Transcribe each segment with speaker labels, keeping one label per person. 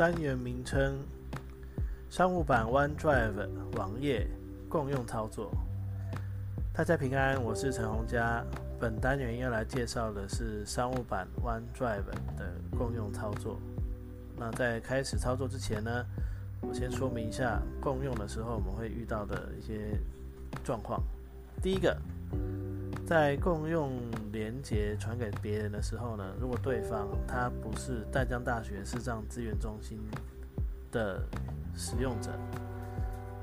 Speaker 1: 单元名称：商务版 OneDrive 网页共用操作。大家平安，我是陈洪佳。本单元要来介绍的是商务版 OneDrive 的共用操作。那在开始操作之前呢，我先说明一下共用的时候我们会遇到的一些状况。第一个，在共用连接传给别人的时候呢，如果对方他不是淡江大学视障资源中心的使用者，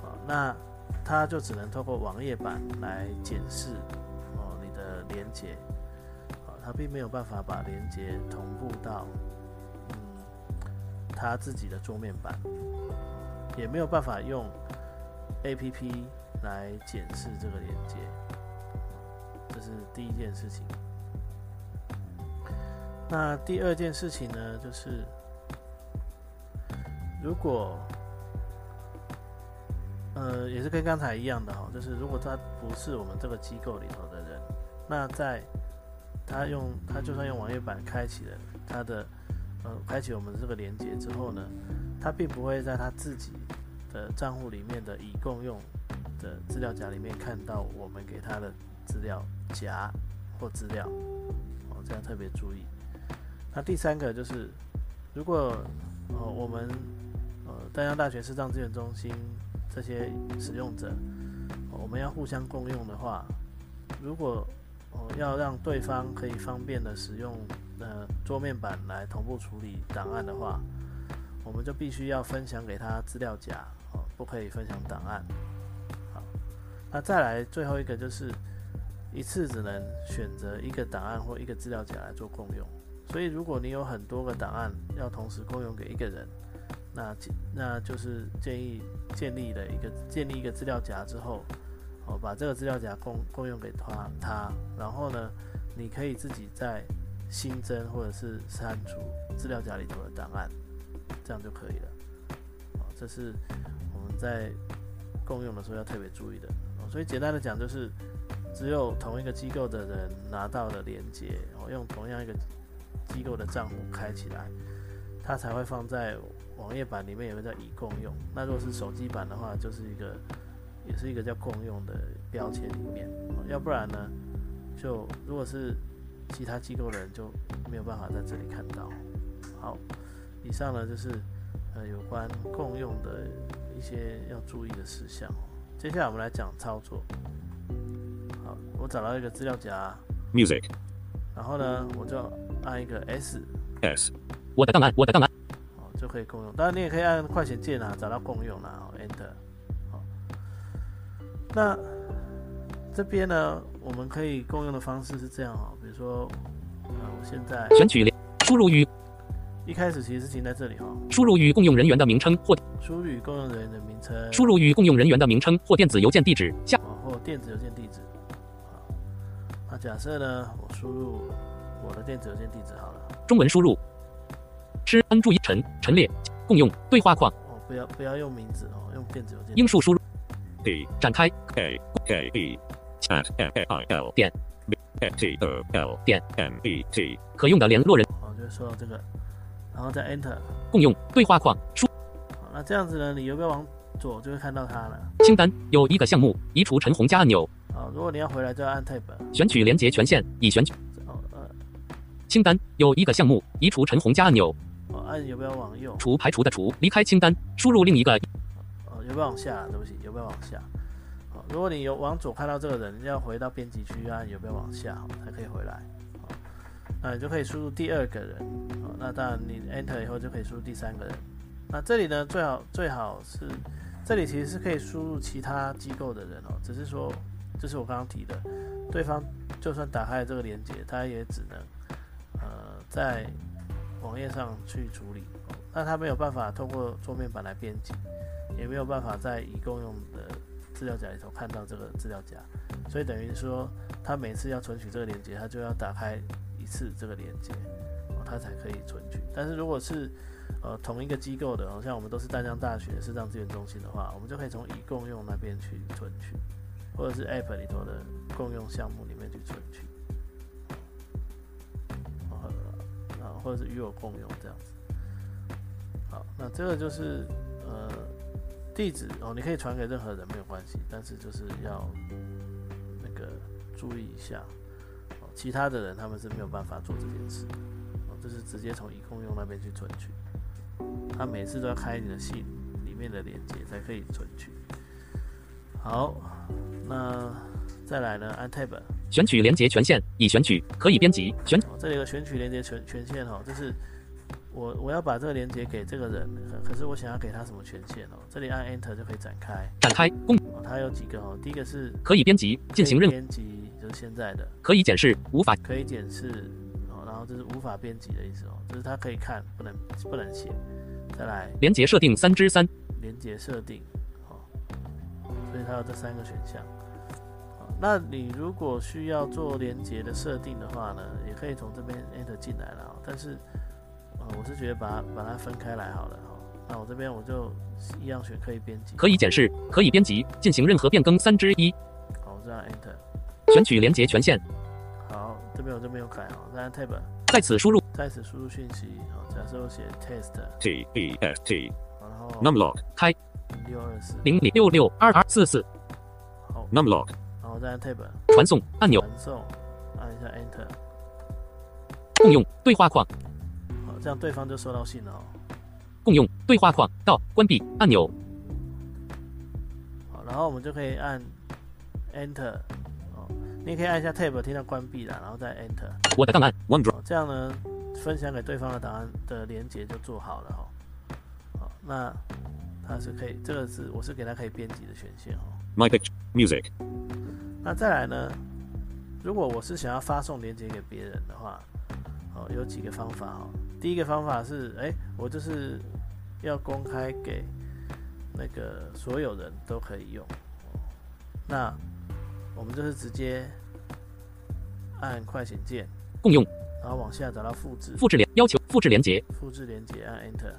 Speaker 1: 啊，那他就只能透过网页版来检视哦你的连接，啊，他并没有办法把连接同步到嗯他自己的桌面版，也没有办法用 A P P 来检视这个连接。这是第一件事情。那第二件事情呢，就是如果呃，也是跟刚才一样的哈，就是如果他不是我们这个机构里头的人，那在他用他就算用网页版开启了他的呃，开启我们这个连接之后呢，他并不会在他自己的账户里面的已共用的资料夹里面看到我们给他的。资料夹或资料，哦，这样特别注意。那第三个就是，如果呃我们呃丹江大学视障资源中心这些使用者，我们要互相共用的话，如果哦要让对方可以方便的使用呃桌面板来同步处理档案的话，我们就必须要分享给他资料夹，哦，不可以分享档案。好，那再来最后一个就是。一次只能选择一个档案或一个资料夹来做共用，所以如果你有很多个档案要同时共用给一个人，那那就是建议建立了一个建立一个资料夹之后，哦，把这个资料夹共共用给他他，然后呢，你可以自己再新增或者是删除资料夹里头的档案，这样就可以了。哦，这是我们在共用的时候要特别注意的。哦，所以简单的讲就是。只有同一个机构的人拿到了连接，我用同样一个机构的账户开起来，它才会放在网页版里面有个叫已共用。那如果是手机版的话，就是一个也是一个叫共用的标签里面。要不然呢，就如果是其他机构的人就没有办法在这里看到。好，以上呢就是呃有关共用的一些要注意的事项。接下来我们来讲操作。我找到一个资料夹
Speaker 2: ，music，
Speaker 1: 然后呢，我就按一个 S
Speaker 2: S，我的档案，我的档案，
Speaker 1: 哦，就可以共用。当然，你也可以按快捷键啊，找到共用啦，Enter。好，那这边呢，我们可以共用的方式是这样哦，比如说，啊，我现在
Speaker 2: 选取连输入与
Speaker 1: 一开始其实是停在这里哈，
Speaker 2: 输入与共用人员的名称或
Speaker 1: 输入与共用人员的名称，
Speaker 2: 输入与共用人员的名称或电子邮件地址下，
Speaker 1: 或电子邮件地址。那假设呢？我输入我的电子邮件地址好了。
Speaker 2: 中文输入。吃安注一陈陈列共用对话框。
Speaker 1: 哦，不要不要用名字哦，用电子邮件。
Speaker 2: 英数输入。D 展开。K K E chat I L 点 T O L 点 M E T 可用的联络人。
Speaker 1: 好，就说到这个，然后再 Enter
Speaker 2: 共用对话框输。
Speaker 1: 好，那这样子呢？你有没有往左就会看到它了？
Speaker 2: 清单有一个项目移除陈红加按钮。
Speaker 1: 好，如果你要回来，就要按 Tab。
Speaker 2: 选取连接权限，已选取。哦，呃，清单有一个项目，移除陈红加按钮。
Speaker 1: 哦，按有没有往右？
Speaker 2: 除排除的除，离开清单，输入另一个。
Speaker 1: 哦，有没有往下？对不起，有没有往下？好，如果你有往左看到这个人，要回到编辑区按有没有往下，才可以回来。好，那你就可以输入第二个人。好，那当然你 Enter 以后就可以输入第三个人。那这里呢，最好最好是，这里其实是可以输入其他机构的人哦，只是说。就是我刚刚提的，对方就算打开了这个连接，他也只能呃在网页上去处理，那他没有办法通过桌面板来编辑，也没有办法在已共用的资料夹里头看到这个资料夹，所以等于说他每次要存取这个连接，他就要打开一次这个连接，他才可以存取。但是如果是呃同一个机构的，好像我们都是淡江大学视障资源中心的话，我们就可以从已共用那边去存取，或者是 App 里头的共用项目里面去存取，啊，或者是与我共用这样子。好，那这个就是呃地址哦，你可以传给任何人没有关系，但是就是要那个注意一下，哦，其他的人他们是没有办法做这件事，哦，就是直接从已共用那边去存取，他每次都要开你的信里面的连接才可以存取。好，那再来呢，按 Tab。
Speaker 2: 选取连接权限已选取，可以编辑。选
Speaker 1: 哦，这里有个选取连接权权限哦，就是我我要把这个连接给这个人，可可是我想要给他什么权限哦？这里按 Enter 就可以展开。
Speaker 2: 展开共
Speaker 1: 哦，它有几个哦，第一个是
Speaker 2: 可以编辑进行任
Speaker 1: 编辑，就是现在的
Speaker 2: 可以检视无法
Speaker 1: 可以检视哦，然后这是无法编辑的意思哦，就是它可以看，不能不能写。再来
Speaker 2: 连接设定三之三
Speaker 1: 连接设定，哦，所以它有这三个选项。好，那你如果需要做连接的设定的话呢，也可以从这边 Enter 进来了哦，但是呃，我是觉得把它把它分开来好了哈。那我这边我就一样选可以编辑，
Speaker 2: 可以检视可以编辑进行任何变更三之一
Speaker 1: 好，我这样 Enter。
Speaker 2: 选取连接权限
Speaker 1: 好，这边我这边有改哈，再按 Tab，
Speaker 2: 在此输入
Speaker 1: 在此输入讯息，好，假设我写
Speaker 3: test，T E S T
Speaker 1: 然后
Speaker 3: numlock
Speaker 2: 开
Speaker 1: 六二四，
Speaker 2: 零零六六二二四四。
Speaker 1: 好
Speaker 3: ，numlock。
Speaker 1: 然后再按 Tab
Speaker 2: 传送按钮。
Speaker 1: 传送，按一下 Enter，
Speaker 2: 共用对话框。
Speaker 1: 好，这样对方就收到信了哦。
Speaker 2: 共用对话框到关闭按钮。
Speaker 1: 好，然后我们就可以按 Enter，哦，你也可以按一下 Tab 听到关闭了，然后再 Enter，
Speaker 2: 我的档案。
Speaker 3: OneDrive
Speaker 1: 哦，这样呢，分享给对方的档案的连接就做好了哈、哦。好，那它是可以，这个是我是给它可以编辑的权限哦。
Speaker 3: My Picture Music
Speaker 1: 那再来呢，如果我是想要发送连接给别人的话，哦，有几个方法哦。第一个方法是，哎，我就是要公开给那个所有人都可以用。哦那我们就是直接按快捷键，
Speaker 2: 共用
Speaker 1: 然后往下找到复制，
Speaker 2: 复制连要求复制连接
Speaker 1: 复制连接，按 Enter。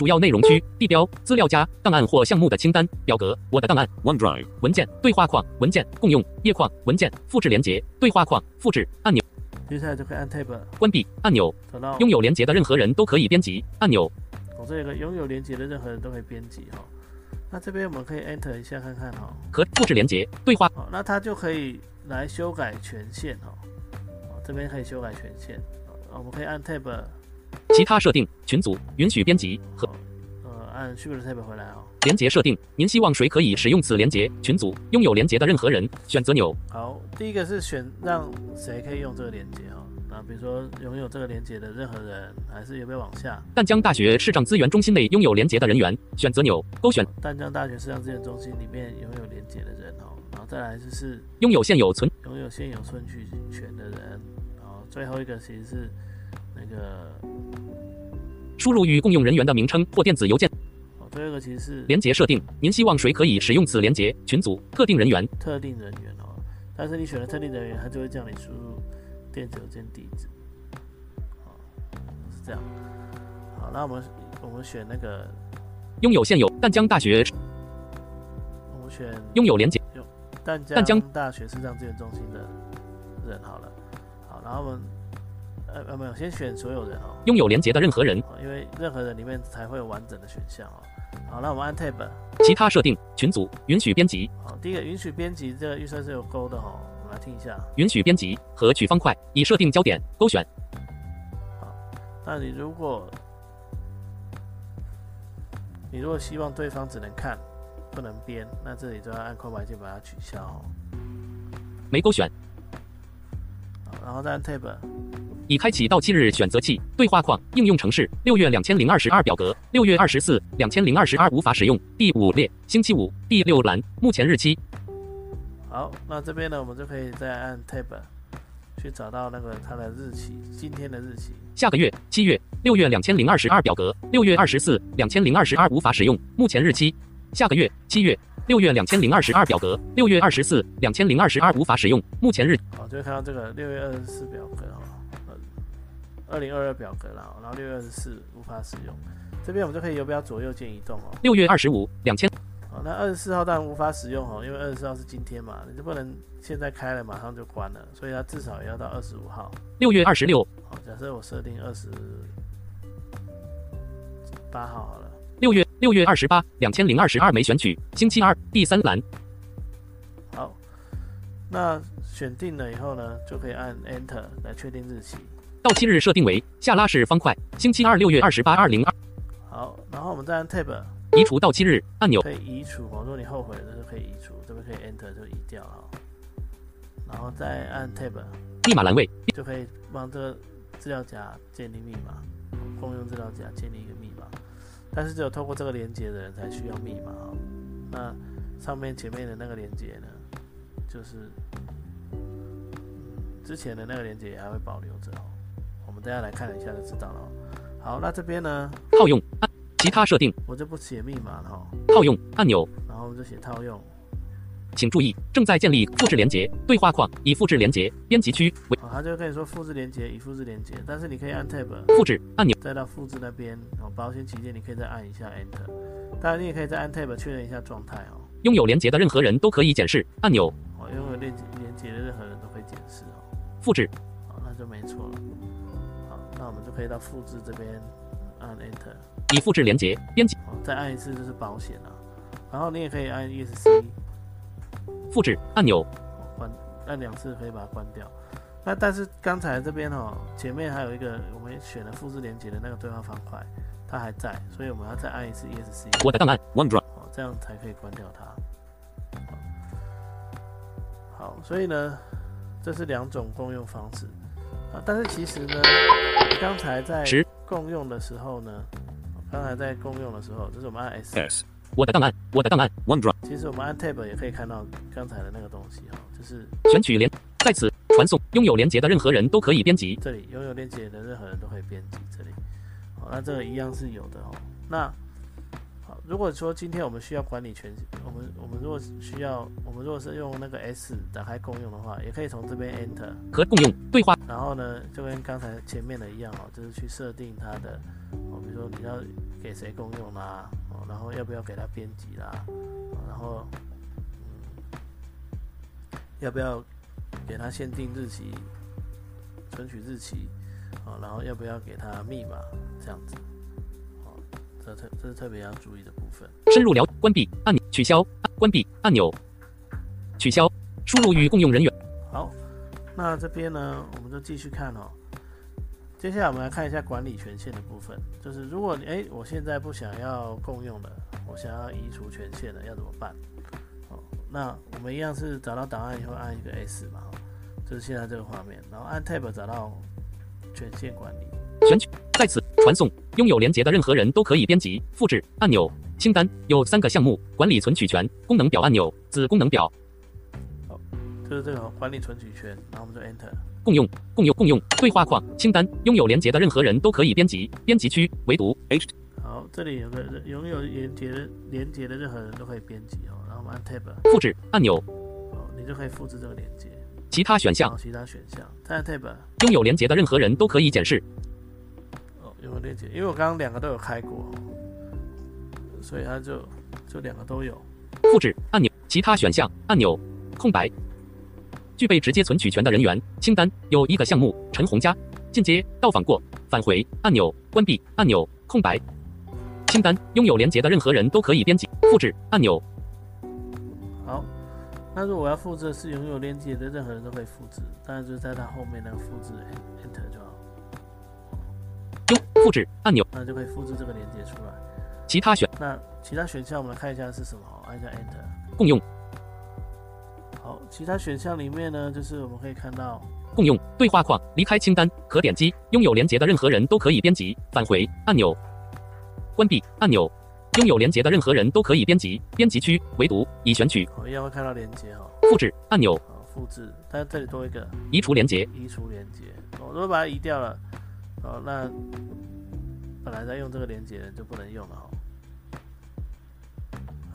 Speaker 2: 主要内容区地标资料夹档案或项目的清单表格我的档案。
Speaker 3: OneDrive
Speaker 2: 文件对话框文件共用页框文件复制连接对话框复制按钮。
Speaker 1: 接下来就可以按 Tab
Speaker 2: 关闭按钮。
Speaker 1: 找到
Speaker 2: 拥有连接的任何人都可以编辑按钮。
Speaker 1: 我这个拥有连接的任何人都可以编辑哈、那这边我们可以 Enter 一下看看哈、
Speaker 2: 可复制连接对话。
Speaker 1: 好，那它就可以来修改权限哦。哦，这边可以修改权限。哦，我们可以按 Tab，
Speaker 2: 其他设定群组允许编辑和
Speaker 1: 哦，呃，按 Shift Tab 回来哦。
Speaker 2: 连接设定您希望谁可以使用此连接群组拥有连接的任何人选择钮
Speaker 1: 好，第一个是选让谁可以用这个连接哦。那比如说拥有这个连接的任何人，还是有没有往下？
Speaker 2: 淡江大学视障资源中心内拥有连接的人员选择钮勾选
Speaker 1: 淡江大学视障资源中心里面拥有连接的人哦。然后再来就是
Speaker 2: 拥有现有存
Speaker 1: 拥有现有存取权的人。然后最后一个其实是那个
Speaker 2: 输入与共用人员的名称或电子邮件。
Speaker 1: 哦，第二个其实是
Speaker 2: 连接设定您希望谁可以使用此连接群组特定人员。
Speaker 1: 特定人员哦，但是你选了特定人员，他就会叫你输入电子邮件地址，哦，是这样。好，那我们我们选那个，
Speaker 2: 拥有现有淡江大学
Speaker 1: 我们选
Speaker 2: 拥有连接
Speaker 1: 淡
Speaker 2: 淡江
Speaker 1: 江大学视障资源中心的人好了。好，然后我们呃呃没有，先选所有人哦，
Speaker 2: 拥有连接的任何人
Speaker 1: 哦因为任何人里面才会有完整的选项哦。好，那我们按 Tab，
Speaker 2: 其他设定群组允许编辑
Speaker 1: 好，第一个允许编辑这个预算是有勾的哦，我们来听一下。
Speaker 2: 允许编辑和取方块已设定焦点勾选好
Speaker 1: 那你如果你如果希望对方只能看不能编，那这里就要按空白键把它取消哦。
Speaker 2: 没勾选
Speaker 1: 好，然后再按 Tab，
Speaker 2: 已开启到期日选择器对话框应用程式六月两千零二十二表格六月二十四两千零二十二无法使用第五列星期五第六栏目前日期
Speaker 1: 好，那这边呢，我们就可以再按 Tab 去找到那个它的日期，今天的日期。
Speaker 2: 下个月七月六月两千零二十二表格，六月二十四两千零二十二无法使用，目前日期。下个月七月六月两千零二十二表格，六月二十四两千零二十二无法使用，目前日。
Speaker 1: 好，就会看到这个六月二十四表格二零二二表格啦，然后六月二十四无法使用。这边我们就可以游标左右键移动哦。
Speaker 2: 六月二十五两千。
Speaker 1: 好，那二十四号当然无法使用哦，因为二十四号是今天嘛，你就不能现在开了马上就关了，所以它至少也要到二十五号。
Speaker 2: 六月二十六。
Speaker 1: 好，假设我设定二十八号好了。
Speaker 2: 六月六月二十八两千零二十二没选取，星期二第三栏。
Speaker 1: 好，那选定了以后呢，就可以按 Enter 来确定日期。
Speaker 2: 到期日设定为下拉式方块，星期二六月二十八二零二。
Speaker 1: 好，然后我们再按 Tab。
Speaker 2: 移除到期日按钮
Speaker 1: 可以移除，如果你后悔的是可以移除，这边可以 Enter 就移掉啊，然后再按 Tab，
Speaker 2: 密码栏位
Speaker 1: 就可以帮这个资料夹建立密码，共用资料夹建立一个密码，但是只有透过这个连接的人才需要密码啊。那上面前面的那个连接呢，就是之前的那个连接也还会保留着哦。大家来看一下就知道了。好，那这边呢？
Speaker 2: 套用。其他设定，
Speaker 1: 我就不写密码了哈。
Speaker 2: 套用按钮，
Speaker 1: 然后我们就写套用。
Speaker 2: 请注意，正在建立复制连接对话框，已复制连接编辑区为。
Speaker 1: 他就跟你说复制连接已复制连接，但是你可以按 Tab
Speaker 2: 复制按钮，
Speaker 1: 再到复制那边哦。保险起见，你可以再按一下 Enter。当然，你也可以再按 Tab 确认一下状态哦。
Speaker 2: 拥有连接的任何人都可以检视按钮。
Speaker 1: 哦，拥有连连接的任何人都可以检视哦。
Speaker 2: 复制，
Speaker 1: 好，那就没错了。好，那我们就可以到复制这边按 Enter。
Speaker 2: 已复制连接，编辑。
Speaker 1: 再按一次就是保险了，然后你也可以按 ESC。
Speaker 2: 复制按钮。
Speaker 1: 关，按两次可以把它关掉。那但是刚才这边哦，前面还有一个我们选了复制连接的那个对话方块，它还在，所以我们要再按一次 ESC。
Speaker 2: 我的档案，OneDrive。
Speaker 1: 哦，这样才可以关掉它。好，所以呢，这是两种共用方式啊。但是其实呢，刚才在共用的时候呢。刚才在共用的时候，就是我们按 S
Speaker 3: S，
Speaker 2: 我的档案，我的档案，OneDrive。
Speaker 1: 其实我们按 Tab 也可以看到刚才的那个东西哈，就是
Speaker 2: 选取连，在此传送，拥有连接的任何人都可以编辑。
Speaker 1: 这里拥有连接的任何人都可以编辑这里。好，那这个一样是有的哦。那好，如果说今天我们需要管理权，我们我们如果需要，我们如果是用那个 S 打开共用的话，也可以从这边 Enter
Speaker 2: 和共用对话。
Speaker 1: 然后呢，就跟刚才前面的一样哦，就是去设定它的。哦，比如说你要给谁共用啦，哦，然后要不要给他编辑啦，然后嗯，要不要给他限定日期、存取日期，哦，然后要不要给他密码这样子，哦，这特这是特别要注意的部分。
Speaker 2: 深入聊关闭按钮，取消关闭按钮，取消输入与共用人员。
Speaker 1: 好，那这边呢，我们就继续看哦。接下来我们来看一下管理权限的部分，就是如果你哎，我现在不想要共用了，我想要移除权限了，要怎么办？哦，那我们一样是找到档案以后按一个 S 嘛，就是现在这个画面，然后按 Tab 找到权限管理，
Speaker 2: 选取在此传送，拥有连接的任何人都可以编辑、复制按钮清单有三个项目：管理存取权、功能表按钮、子功能表。
Speaker 1: 好，就是这个管理存取权，然后我们就 Enter。
Speaker 2: 共用，共用，共用对话框清单，拥有连接的任何人都可以编辑。编辑区唯独 H。
Speaker 1: 好，这里有个拥有连接的连接的任何人都可以编辑哦。然后我们按 Tab
Speaker 2: 复制按钮，
Speaker 1: 哦，你就可以复制这个连接。
Speaker 2: 其他选项，
Speaker 1: 其他选项，再按 Tab
Speaker 2: 拥有连接的任何人都可以检视。
Speaker 1: 有连接，因为我刚刚两个都有开过，所以它就就两个都有。
Speaker 2: 复制按钮，其他选项按钮空白。具备直接存取权的人员清单有一个项目：陈红佳。进阶到访过，返回按钮，关闭按钮，空白。清单拥有连接的任何人都可以编辑。复制按钮。
Speaker 1: 好，那如果我要复制是拥有连接的任何人都可以复制，当然就是在它后面那个复制 Enter 就好。
Speaker 2: 用复制按钮，
Speaker 1: 那就可以复制这个连接出来。
Speaker 2: 其他选。
Speaker 1: 那其他选项我们来看一下是什么，按一下 Enter。
Speaker 2: 共用。
Speaker 1: 好，其他选项里面呢，就是我们可以看到
Speaker 2: 共用。对话框，离开清单，可点击。拥有连接的任何人都可以编辑，返回。按钮，关闭。按钮，拥有连接的任何人都可以编辑。编辑区。唯独。已选取。
Speaker 1: 我，一样会看到连接哈，
Speaker 2: 复制。按钮，
Speaker 1: 好，复制，但这里多一个。
Speaker 2: 移除连接。
Speaker 1: 移除连接，我如果把它移掉了，哦，那本来在用这个连接的就不能用了哦。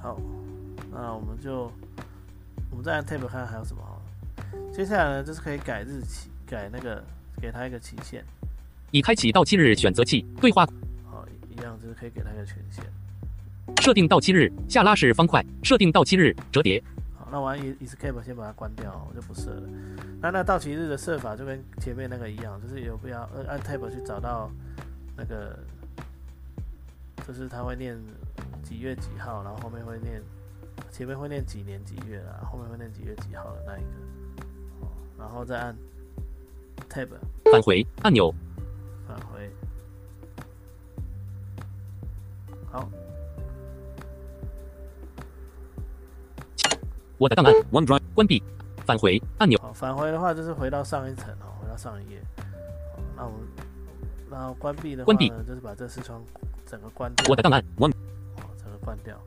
Speaker 1: 好，那我们就我们再按 tab 看看还有什么哈。接下来呢，就是可以改日期，改那个给它一个期限，
Speaker 2: 已开启到期日选择器对话
Speaker 1: 好，一样就是可以给它一个权限。
Speaker 2: 设定到期日下拉式方块设定到期日折叠
Speaker 1: 好，那我按 e escape 先把它关掉哦，我就不设了。那那到期日的设法就跟前面那个一样，就是有必要呃按 tab 去找到那个，就是它会念几月几号，然后后面会念前面会念几年几月啦，后面会念几月几号的那一个，哦，然后再按 tab
Speaker 2: 返回按钮
Speaker 1: 返回。好，
Speaker 2: 我的档案
Speaker 3: OneDrive.
Speaker 2: 关闭返回按钮
Speaker 1: 好，返回的话就是回到上一层哦，回到上一页。好，那我们然后关闭的话
Speaker 2: 关闭
Speaker 1: 呢，就是把这视窗整个关掉。
Speaker 2: 我的档案
Speaker 1: ，one，，整个关掉。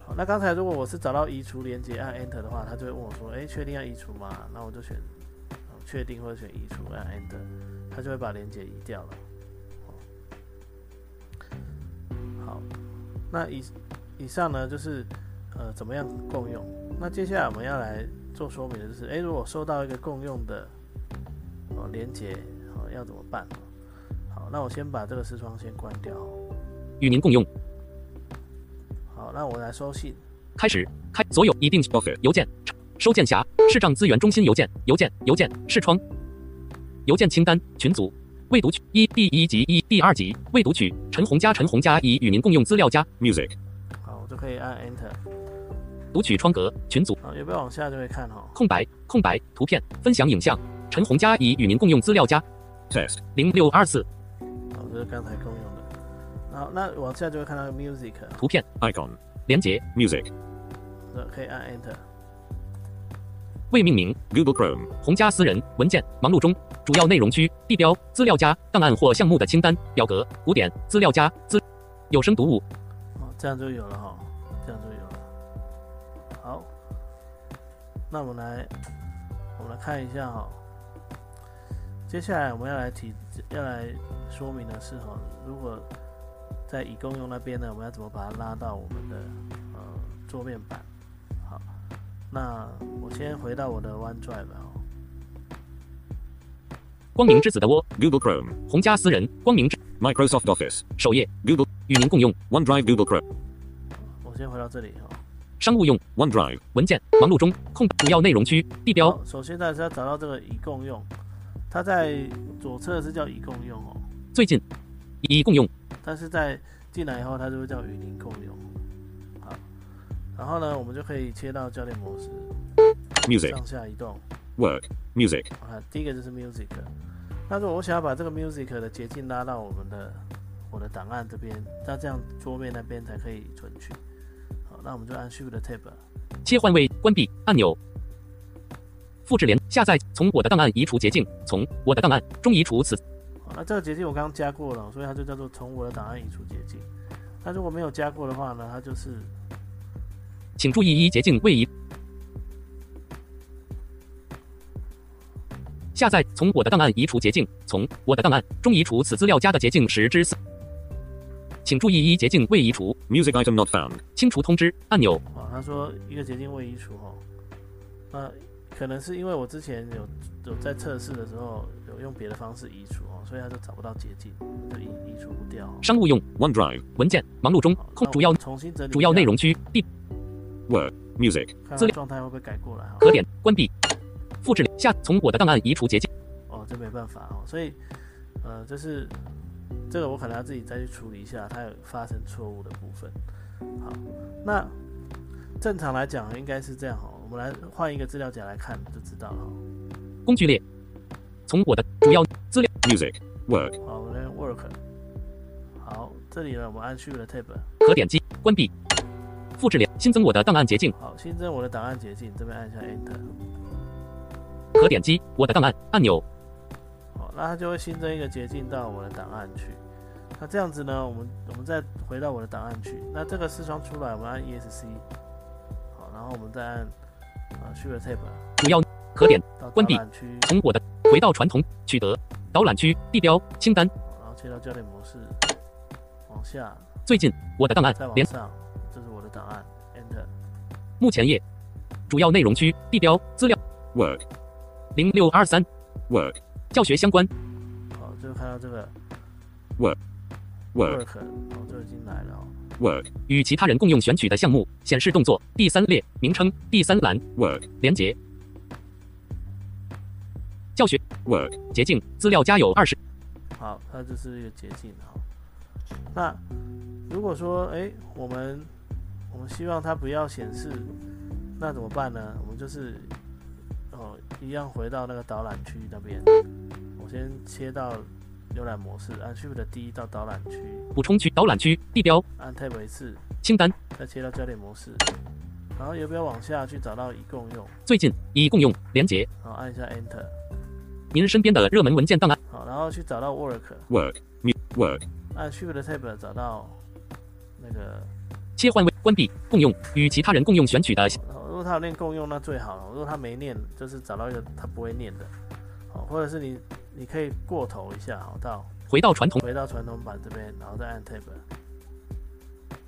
Speaker 1: 好，那刚才如果我是找到移除连接按 Enter 的话，他就会问我说：“哎，确定要移除吗？”那我就选哦确定或者选移除按 Enter，他就会把连接移掉了。哦好，那以以上呢就是呃怎么样共用。那接下来我们要来做说明的就是，哎，如果收到一个共用的哦连接，哦要怎么办？好，那我先把这个视窗先关掉。
Speaker 2: 与您共用
Speaker 1: 好，那我来收信。
Speaker 2: 开始开所有已定.邮件收件匣视障资源中心邮件邮件邮件视窗邮件清单群组未读取一第一集一第二集未读取陈红加陈红加已与您共用资料夹
Speaker 3: Music.
Speaker 1: 好，我就可以按 Enter。
Speaker 2: 读取窗格群组
Speaker 1: 啊，也不要往下就会看哈、哦。
Speaker 2: 空白空白图片分享影像陈红佳已与您共用资料夹
Speaker 3: Test.
Speaker 2: 零六二四
Speaker 1: 好，这是刚才共用的。然后那往下就会看到 Music，
Speaker 2: 图片
Speaker 3: Icon.
Speaker 2: 连接
Speaker 3: Music.
Speaker 1: 这可以按 Enter。
Speaker 2: 未命名
Speaker 3: Google Chrome.
Speaker 2: 红家私人文件忙碌中，主要内容区地标资料夹档案或项目的清单表格古典资料夹资有声读物
Speaker 1: 哦，这样就有了哈、这样就有那我们来，我们来看一下哈、接下来我们要来提，要来说明的是哈、如果在已共用那边呢，我们要怎么把它拉到我们的呃桌面板？好，那我先回到我的 OneDrive 哦、
Speaker 2: 光明之子的窝
Speaker 3: Google Chrome.
Speaker 2: 洪家私人光明之
Speaker 3: Microsoft Office.
Speaker 2: 首页
Speaker 3: Google.
Speaker 2: 与您共用
Speaker 3: OneDrive. Google Chrome.
Speaker 1: 我先回到这里哈、
Speaker 2: 商务用
Speaker 3: OneDrive.
Speaker 2: 文件忙碌中空主要内容区地标，
Speaker 1: 首先呢是要找到这个已共用，它在左侧是叫已共用哦，
Speaker 2: 最近已共用
Speaker 1: 但是在进来以后，它就会叫与您共用。好，然后呢，我们就可以切到教练模式
Speaker 3: ，Music.
Speaker 1: 上下移动。
Speaker 3: Work. Music.
Speaker 1: 啊，第一个就是 music。那如果我想要把这个 music 的捷径拉到我们的我的档案这边，那这样桌面那边才可以存取。好，那我们就按 Shift Tab。
Speaker 2: 切换为关闭按钮。复制连下载从我的档案移除捷径从我的档案中移除此
Speaker 1: 好，那这个捷径我刚刚加过了，所以它就叫做从我的档案移除捷径。那如果没有加过的话呢，它就是
Speaker 2: 请注意一捷径位移。下载从我的档案移除捷径，从我的档案中移除此资料夹的捷径十之四。请注意一捷径未移除
Speaker 3: ，Music item not found.
Speaker 2: 清除通知按钮。
Speaker 1: 啊，他说一个捷径未移除哦。那可能是因为我之前有有在测试的时候有用别的方式移除哦，所以他就找不到捷径，就移移除不掉哦。
Speaker 2: 商务用
Speaker 3: OneDrive.
Speaker 2: 文件忙碌中控主要
Speaker 1: 重新整理
Speaker 2: 主要内容区地
Speaker 3: Word Music.
Speaker 1: 看
Speaker 2: 资料
Speaker 1: 状态会不会改过来哈。
Speaker 2: 可点关闭，复制下从我的档案移除捷径。
Speaker 1: 哦，这没办法哦，所以呃，这是这个我可能要自己再去处理一下，它有发生错误的部分。好，那正常来讲应该是这样哈，我们来换一个资料夹来看就知道了哦。
Speaker 2: 工具列，从我的主要资料
Speaker 3: Music. Work.
Speaker 1: 好，我们来 work。好，这里呢，我们按 Shift Tab。
Speaker 2: 可点击关闭，复制连新增我的档案捷径，
Speaker 1: 好，新增我的档案捷径，这边按一下 Enter。
Speaker 2: 可点击我的档案按钮。
Speaker 1: 好，那它就会新增一个捷径到我的档案去。那这样子呢，我们我们再回到我的档案区，那这个视窗出来，我们按 ESC，好，然后我们再按呃 Shift Tab
Speaker 2: 主要可点
Speaker 1: 到
Speaker 2: 关闭
Speaker 1: 导览区，
Speaker 2: 从我的回到传统取得导览区地标清单。
Speaker 1: 然后切到焦点模式，往下。
Speaker 2: 最近我的档案连
Speaker 1: 再往上，这是我的档案，Enter，
Speaker 2: 目前页。主要内容区地标资料。
Speaker 3: Work.
Speaker 2: 零六二三。
Speaker 3: Work.
Speaker 2: 教学相关
Speaker 1: 好，就看到这个
Speaker 3: Work.
Speaker 1: Work，哦，就已经来了哦。
Speaker 3: Work.
Speaker 2: 与其他人共用选取的项目显示动作第三列名称第三栏
Speaker 3: Work.
Speaker 2: 连接教学
Speaker 3: Work.
Speaker 2: 捷径资料加有二十
Speaker 1: 好，它就是一个捷径哈。那如果说，哎，我们我们希望它不要显示，那怎么办呢？我们就是哦，一样回到那个导览区那边，我先切到浏览模式，按 Shift 的 D 到导览区，
Speaker 2: 补充区导览区地标。
Speaker 1: 按 Tab 一次，
Speaker 2: 清单
Speaker 1: 再切到焦点模式，然后要不要往下去找到已共用，
Speaker 2: 最近已共用连接
Speaker 1: 然后按一下 Enter，
Speaker 2: 您身边的热门文件档案。
Speaker 1: 好，然后去找到.
Speaker 3: Mu- work.
Speaker 1: 按 Shift 的 Tab 找到那个。
Speaker 2: 切换位关闭共用与其他人共用选取的
Speaker 1: 果他有念共用，那最好。了。如果他没念，就是找到一个他不会念的，好，或者是你你可以过头一下，好，到
Speaker 2: 回到传统。
Speaker 1: 回到传统版这边，然后再按 Tab，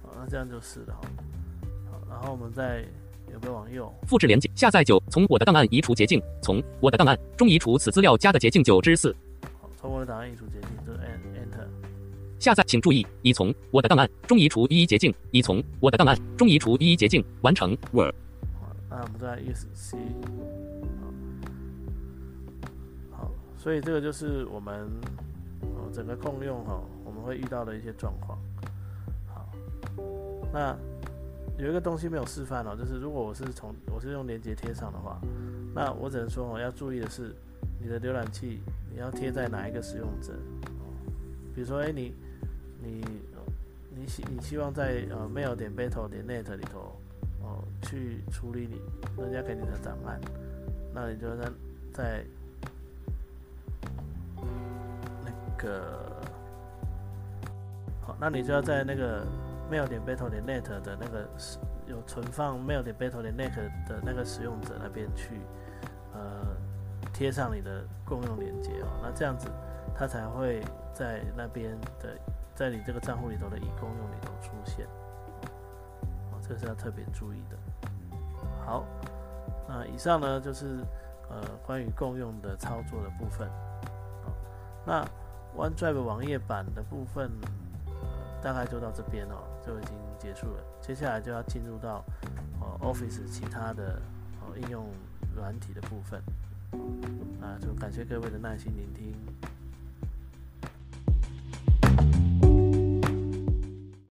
Speaker 1: 好，那这样就是了，好，然后我们再有没有往右？
Speaker 2: 复制连接下载九从我的档案移除捷径从我的档案中移除此资料夹的捷径九之四。
Speaker 1: 好，从我的档案移除捷径，就按 Enter，
Speaker 2: 下载请注意已从我的档案中移除一捷径已从我的档案中移除一捷径完成。
Speaker 3: Work.
Speaker 1: 好，那我们再按 ESC，好，好，所以这个就是我们哦整个共用哈、我们会遇到的一些状况。好，那有一个东西没有示范哦，就是如果我是从我是用连接贴上的话，那我只能说哦要注意的是，你的浏览器你要贴在哪一个使用者哦，比如说哎你你你希你希望在呃 mail 点 battle 点 net 里头去处理你人家给你的档案，那你就在在那个好，那你就要在那个 mail 点 battle 点 net 的那个有存放 mail 点 battle 点 net 的那个使用者那边去呃贴上你的共用连接哦，那这样子它才会在那边的在你这个账户里头的已共用里头出现，这是要特别注意的。好，那以上呢就是呃关于共用的操作的部分。好，那 OneDrive 网页版的部分、呃、大概就到这边哦，就已经结束了。接下来就要进入到哦 Office 其他的哦应用软体的部分。那就感谢各位的耐心聆听。